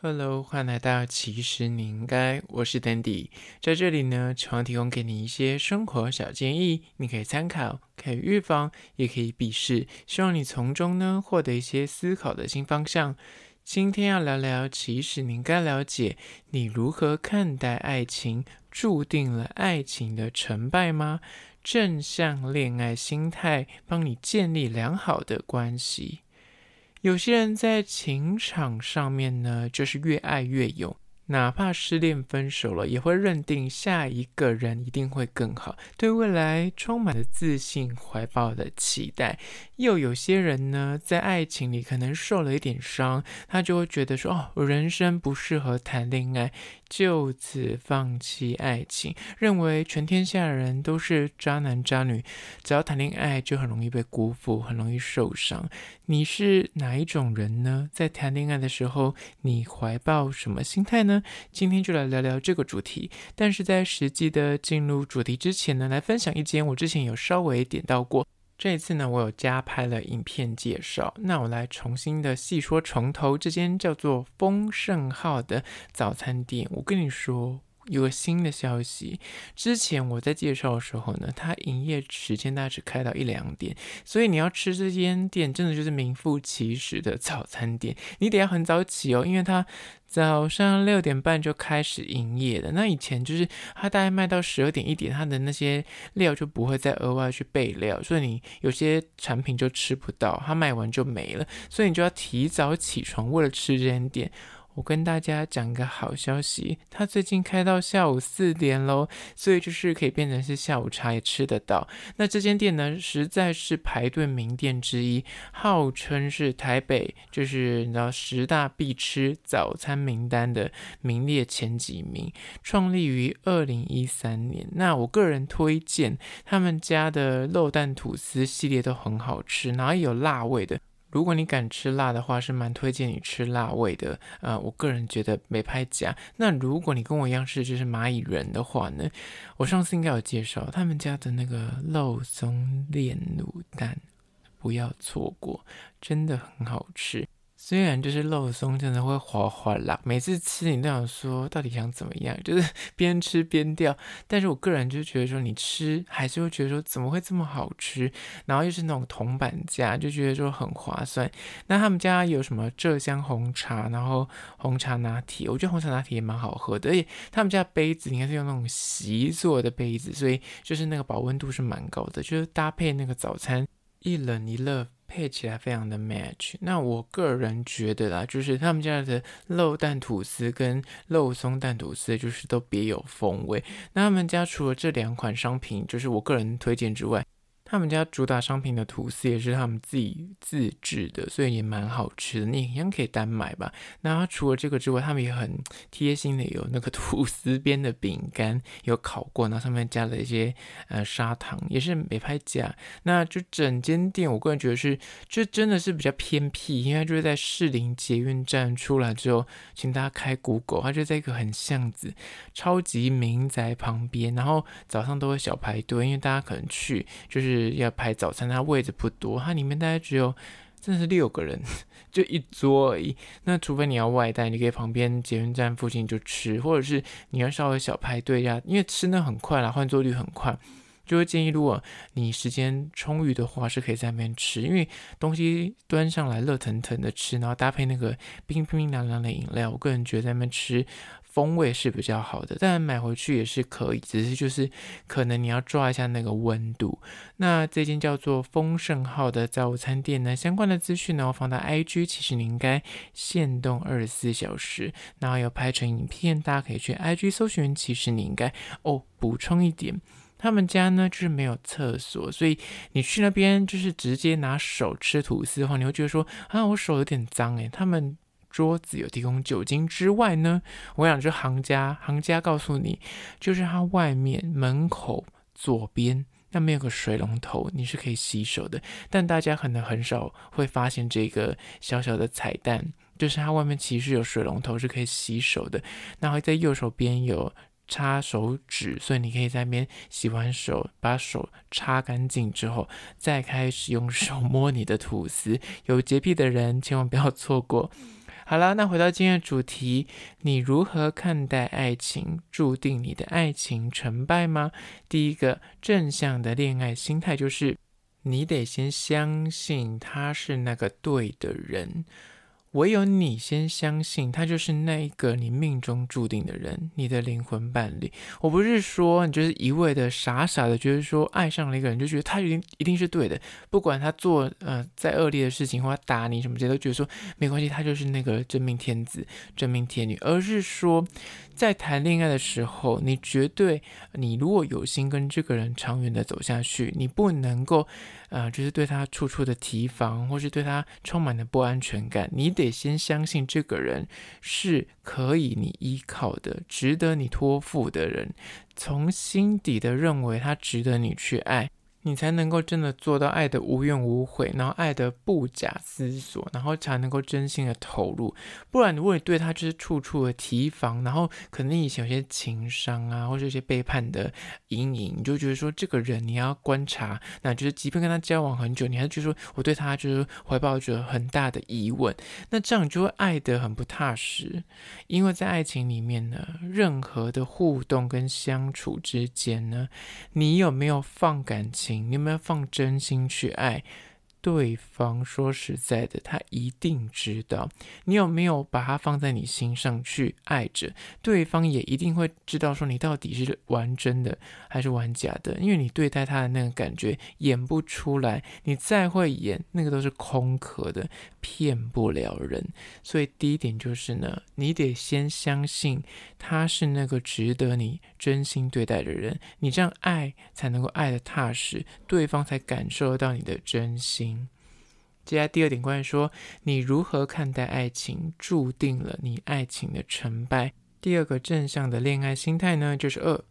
Hello，欢迎来到其实你应该，我是 Dandy，在这里呢，希望提供给你一些生活小建议，你可以参考，可以预防，也可以避世，希望你从中呢获得一些思考的新方向。今天要聊聊，其实你应该了解，你如何看待爱情，注定了爱情的成败吗？正向恋爱心态，帮你建立良好的关系。有些人在情场上面呢，就是越爱越勇。哪怕失恋分手了，也会认定下一个人一定会更好，对未来充满了自信，怀抱的期待。又有些人呢，在爱情里可能受了一点伤，他就会觉得说：“哦，我人生不适合谈恋爱，就此放弃爱情，认为全天下人都是渣男渣女，只要谈恋爱就很容易被辜负，很容易受伤。”你是哪一种人呢？在谈恋爱的时候，你怀抱什么心态呢？今天就来聊聊这个主题，但是在实际的进入主题之前呢，来分享一间我之前有稍微点到过，这一次呢，我有加拍了影片介绍，那我来重新的细说从头，这间叫做丰盛号的早餐店，我跟你说。有个新的消息，之前我在介绍的时候呢，它营业时间大概只开到一两点，所以你要吃这间店，真的就是名副其实的早餐店，你得要很早起哦，因为它早上六点半就开始营业了。那以前就是它大概卖到十二点一点，它的那些料就不会再额外去备料，所以你有些产品就吃不到，它卖完就没了，所以你就要提早起床，为了吃这间店。我跟大家讲个好消息，它最近开到下午四点喽，所以就是可以变成是下午茶也吃得到。那这间店呢，实在是排队名店之一，号称是台北就是你知道十大必吃早餐名单的名列前几名。创立于二零一三年，那我个人推荐他们家的肉蛋吐司系列都很好吃，然后有辣味的。如果你敢吃辣的话，是蛮推荐你吃辣味的。啊，我个人觉得没拍假。那如果你跟我一样是就是蚂蚁人的话呢，我上次应该有介绍他们家的那个肉松炼乳蛋，不要错过，真的很好吃。虽然就是肉松真的会滑滑啦，每次吃你都想说到底想怎么样，就是 边吃边掉。但是我个人就觉得说你吃还是会觉得说怎么会这么好吃，然后又是那种铜板价，就觉得说很划算。那他们家有什么浙香红茶，然后红茶拿铁，我觉得红茶拿铁也蛮好喝的。而且他们家杯子应该是用那种锡做的杯子，所以就是那个保温度是蛮高的，就是搭配那个早餐一冷一热。配起来非常的 match。那我个人觉得啦，就是他们家的肉蛋吐司跟肉松蛋吐司，就是都别有风味。那他们家除了这两款商品，就是我个人推荐之外，他们家主打商品的吐司也是他们自己自制的，所以也蛮好吃的。你一样可以单买吧。那除了这个之外，他们也很贴心的有那个 吐司边的饼干有烤过，然后上面加了一些呃砂糖，也是没拍假。那就整间店，我个人觉得是，就真的是比较偏僻，因为就是在士林捷运站出来之后，请大家开 Google，它就在一个很巷子、超级民宅旁边，然后早上都会小排队，因为大家可能去就是。要排早餐，它位置不多，它里面大概只有真的是六个人，就一桌而已。那除非你要外带，你可以旁边捷运站附近就吃，或者是你要稍微小排队呀，因为吃那很快啦，换座率很快，就会建议如果你时间充裕的话，是可以在那边吃，因为东西端上来热腾腾的吃，然后搭配那个冰冰凉凉的饮料，我个人觉得在那边吃。风味是比较好的，但买回去也是可以，只是就是可能你要抓一下那个温度。那这间叫做丰盛号的早餐店呢，相关的资讯呢，我放到 IG，其实你应该限动二十四小时，然后有拍成影片，大家可以去 IG 搜寻。其实你应该哦，补充一点，他们家呢就是没有厕所，所以你去那边就是直接拿手吃吐司的话，你会觉得说啊，我手有点脏诶。他们。桌子有提供酒精之外呢，我想就行家，行家告诉你，就是它外面门口左边那边有个水龙头，你是可以洗手的。但大家可能很少会发现这个小小的彩蛋，就是它外面其实有水龙头是可以洗手的。然后在右手边有擦手纸，所以你可以在那边洗完手，把手擦干净之后，再开始用手摸你的吐司。有洁癖的人千万不要错过。好了，那回到今天的主题，你如何看待爱情？注定你的爱情成败吗？第一个正向的恋爱心态就是，你得先相信他是那个对的人。唯有你先相信他就是那一个你命中注定的人，你的灵魂伴侣。我不是说你就是一味的傻傻的，觉得说爱上了一个人就觉得他一定一定是对的，不管他做呃再恶劣的事情或他打你什么这些，都觉得说没关系，他就是那个真命天子、真命天女。而是说，在谈恋爱的时候，你绝对，你如果有心跟这个人长远的走下去，你不能够。呃，就是对他处处的提防，或是对他充满了不安全感，你得先相信这个人是可以你依靠的，值得你托付的人，从心底的认为他值得你去爱。你才能够真的做到爱的无怨无悔，然后爱的不假思索，然后才能够真心的投入。不然，如果你对他就是处处的提防，然后可能以前有些情伤啊，或者一些背叛的阴影，你就觉得说这个人你要观察，那就是即便跟他交往很久，你还是觉得说我对他就是怀抱着很大的疑问，那这样你就会爱得很不踏实。因为在爱情里面呢，任何的互动跟相处之间呢，你有没有放感情？你有没有放真心去爱？对方说实在的，他一定知道你有没有把他放在你心上去爱着，对方也一定会知道说你到底是玩真的还是玩假的，因为你对待他的那个感觉演不出来，你再会演，那个都是空壳的，骗不了人。所以第一点就是呢，你得先相信他是那个值得你真心对待的人，你这样爱才能够爱得踏实，对方才感受得到你的真心。接下来第二点，关于说你如何看待爱情，注定了你爱情的成败。第二个正向的恋爱心态呢，就是二。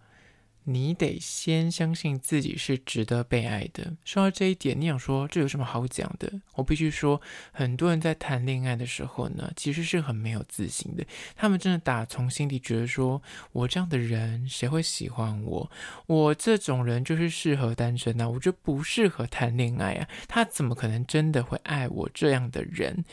你得先相信自己是值得被爱的。说到这一点，你想说这有什么好讲的？我必须说，很多人在谈恋爱的时候呢，其实是很没有自信的。他们真的打从心底觉得说，我这样的人谁会喜欢我？我这种人就是适合单身啊，我就不适合谈恋爱啊。他怎么可能真的会爱我这样的人？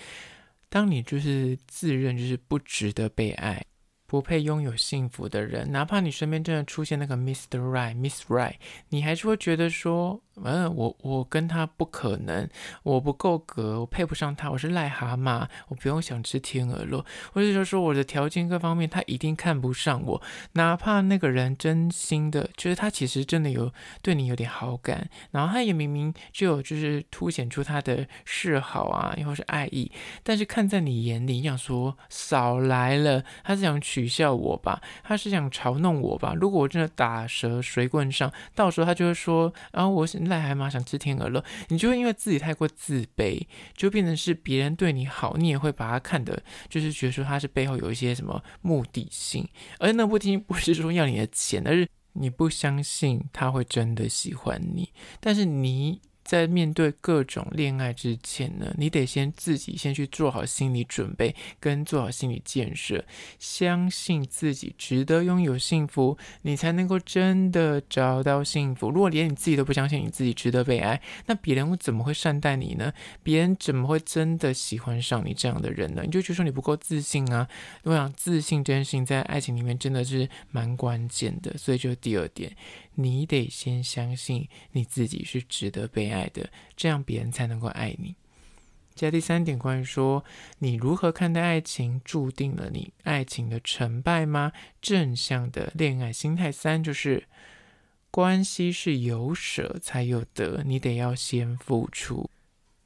当你就是自认就是不值得被爱。不配拥有幸福的人，哪怕你身边真的出现那个 Mr. Right、Miss Right，你还是会觉得说。嗯，我我跟他不可能，我不够格，我配不上他，我是癞蛤蟆，我不用想吃天鹅肉，或者说说我的条件各方面，他一定看不上我，哪怕那个人真心的，就是他其实真的有对你有点好感，然后他也明明就有就是凸显出他的示好啊，又或是爱意，但是看在你眼里，你想说少来了，他是想去取笑我吧，他是想嘲弄我吧？如果我真的打蛇随棍上，到时候他就会说，然后我是。癞蛤蟆想吃天鹅肉，你就会因为自己太过自卑，就变成是别人对你好，你也会把他看的，就是觉得说他是背后有一些什么目的性，而那不听不是说要你的钱，而是你不相信他会真的喜欢你，但是你。在面对各种恋爱之前呢，你得先自己先去做好心理准备，跟做好心理建设，相信自己值得拥有幸福，你才能够真的找到幸福。如果连你自己都不相信你自己值得被爱，那别人怎么会善待你呢？别人怎么会真的喜欢上你这样的人呢？你就觉得说你不够自信啊！我想自信真心在爱情里面真的是蛮关键的，所以就是第二点。你得先相信你自己是值得被爱的，这样别人才能够爱你。加第三点，关于说你如何看待爱情，注定了你爱情的成败吗？正向的恋爱心态三就是，关系是有舍才有得，你得要先付出。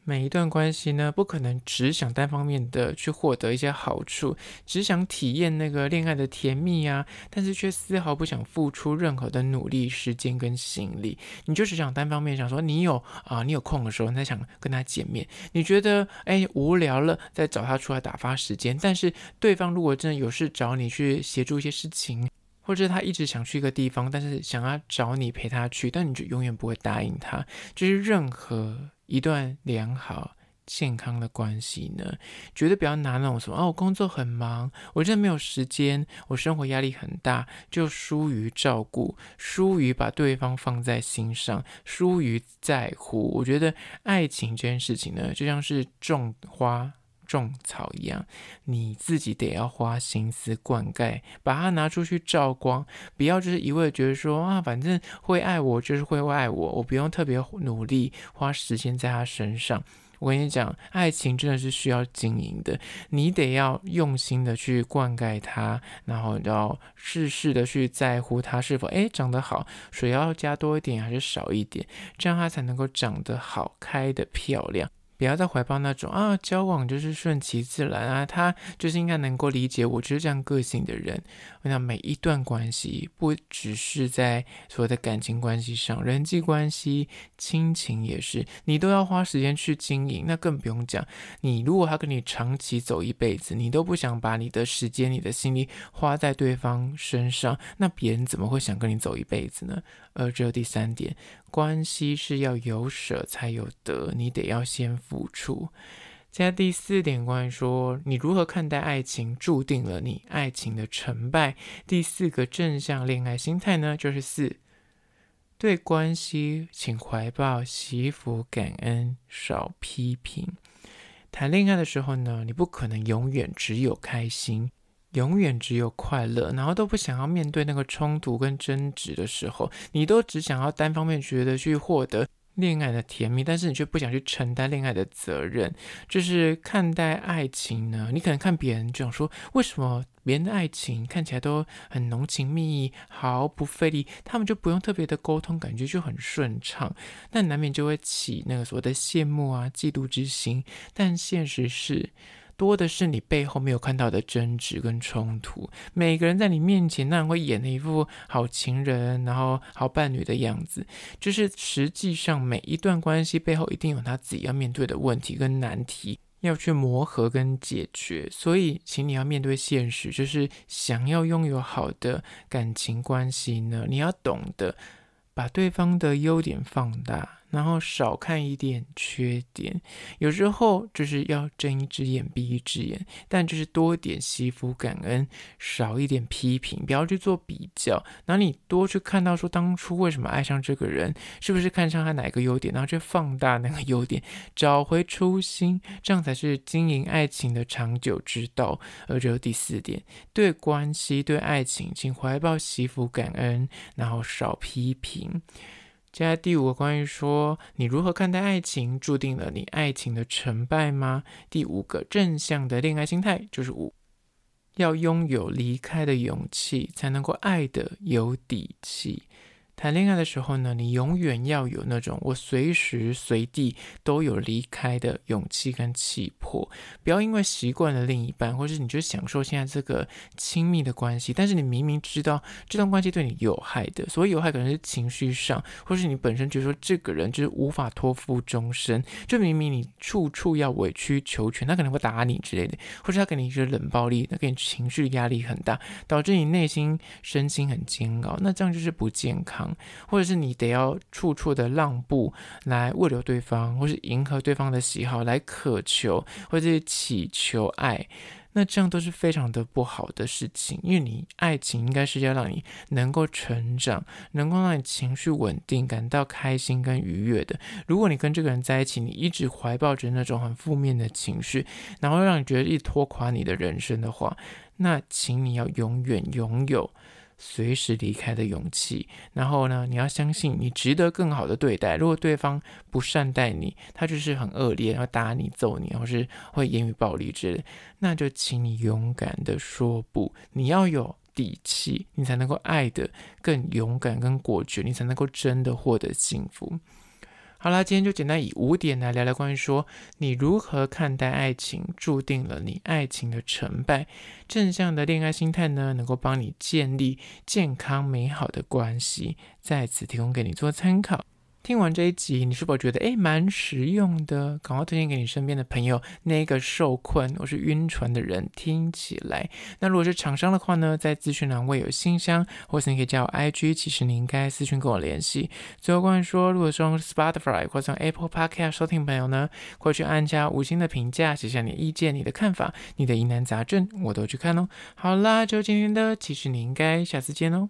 每一段关系呢，不可能只想单方面的去获得一些好处，只想体验那个恋爱的甜蜜啊，但是却丝毫不想付出任何的努力、时间跟心力。你就只想单方面想说，你有啊，你有空的时候，你才想跟他见面。你觉得哎无聊了，再找他出来打发时间。但是对方如果真的有事找你去协助一些事情，或者他一直想去一个地方，但是想要找你陪他去，但你就永远不会答应他。就是任何。一段良好健康的关系呢，绝对不要拿那种什么哦，我工作很忙，我真的没有时间，我生活压力很大，就疏于照顾，疏于把对方放在心上，疏于在乎。我觉得爱情这件事情呢，就像是种花。种草一样，你自己得要花心思灌溉，把它拿出去照光，不要就是一味觉得说啊，反正会爱我就是会爱我，我不用特别努力花时间在他身上。我跟你讲，爱情真的是需要经营的，你得要用心的去灌溉它，然后要事事的去在乎它是否诶长得好，水要加多一点还是少一点，这样它才能够长得好，开得漂亮。不要再怀抱那种啊，交往就是顺其自然啊，他就是应该能够理解我就是这样个性的人。那每一段关系，不只是在所谓的感情关系上，人际关系、亲情也是，你都要花时间去经营。那更不用讲，你如果他跟你长期走一辈子，你都不想把你的时间、你的心力花在对方身上，那别人怎么会想跟你走一辈子呢？而只有第三点，关系是要有舍才有得，你得要先付出。接下来第四点，关于说你如何看待爱情，注定了你爱情的成败。第四个正向恋爱心态呢，就是四，对关系请怀抱惜福感恩，少批评。谈恋爱的时候呢，你不可能永远只有开心。永远只有快乐，然后都不想要面对那个冲突跟争执的时候，你都只想要单方面觉得去获得恋爱的甜蜜，但是你却不想去承担恋爱的责任。就是看待爱情呢，你可能看别人就想说，为什么别人的爱情看起来都很浓情蜜意，毫不费力，他们就不用特别的沟通，感觉就很顺畅，那难免就会起那个所谓的羡慕啊、嫉妒之心。但现实是。多的是你背后没有看到的争执跟冲突。每个人在你面前那会演的一副好情人，然后好伴侣的样子，就是实际上每一段关系背后一定有他自己要面对的问题跟难题要去磨合跟解决。所以，请你要面对现实，就是想要拥有好的感情关系呢，你要懂得把对方的优点放大。然后少看一点缺点，有时候就是要睁一只眼闭一只眼，但就是多点惜福感恩，少一点批评，不要去做比较。然后你多去看到说当初为什么爱上这个人，是不是看上他哪个优点，然后去放大那个优点，找回初心，这样才是经营爱情的长久之道。而这第四点，对关系、对爱情，请怀抱惜福感恩，然后少批评。接下来第五个，关于说你如何看待爱情，注定了你爱情的成败吗？第五个正向的恋爱心态就是五，要拥有离开的勇气，才能够爱的有底气。谈恋爱的时候呢，你永远要有那种我随时随地都有离开的勇气跟气魄，不要因为习惯了另一半，或是你就享受现在这个亲密的关系，但是你明明知道这段关系对你有害的，所以有害可能是情绪上，或是你本身觉得说这个人就是无法托付终身，就明明你处处要委曲求全，他可能会打你之类的，或者他给你一些冷暴力，那给你情绪压力很大，导致你内心身心很煎熬，那这样就是不健康。或者是你得要处处的让步来挽留对方，或是迎合对方的喜好来渴求或者是祈求爱，那这样都是非常的不好的事情。因为你爱情应该是要让你能够成长，能够让你情绪稳定，感到开心跟愉悦的。如果你跟这个人在一起，你一直怀抱着那种很负面的情绪，然后让你觉得一拖垮你的人生的话，那请你要永远拥有。随时离开的勇气，然后呢，你要相信你值得更好的对待。如果对方不善待你，他就是很恶劣，要打你、揍你，或是会言语暴力之类，那就请你勇敢的说不。你要有底气，你才能够爱的更勇敢、更果决，你才能够真的获得幸福。好啦，今天就简单以五点来聊聊关于说你如何看待爱情，注定了你爱情的成败。正向的恋爱心态呢，能够帮你建立健康美好的关系，在此提供给你做参考。听完这一集，你是否觉得诶蛮实用的？赶快推荐给你身边的朋友。那个受困或是晕船的人听起来。那如果是厂商的话呢，在资讯栏位有信箱，或是你可以加我 IG，其实你应该私讯跟我联系。最后关于说，如果是用 Spotify 或者用 Apple Podcast 收听朋友呢，快去按下五星的评价，写下你的意见、你的看法、你的疑难杂症，我都去看哦。好啦，就今天的，其实你应该下次见哦。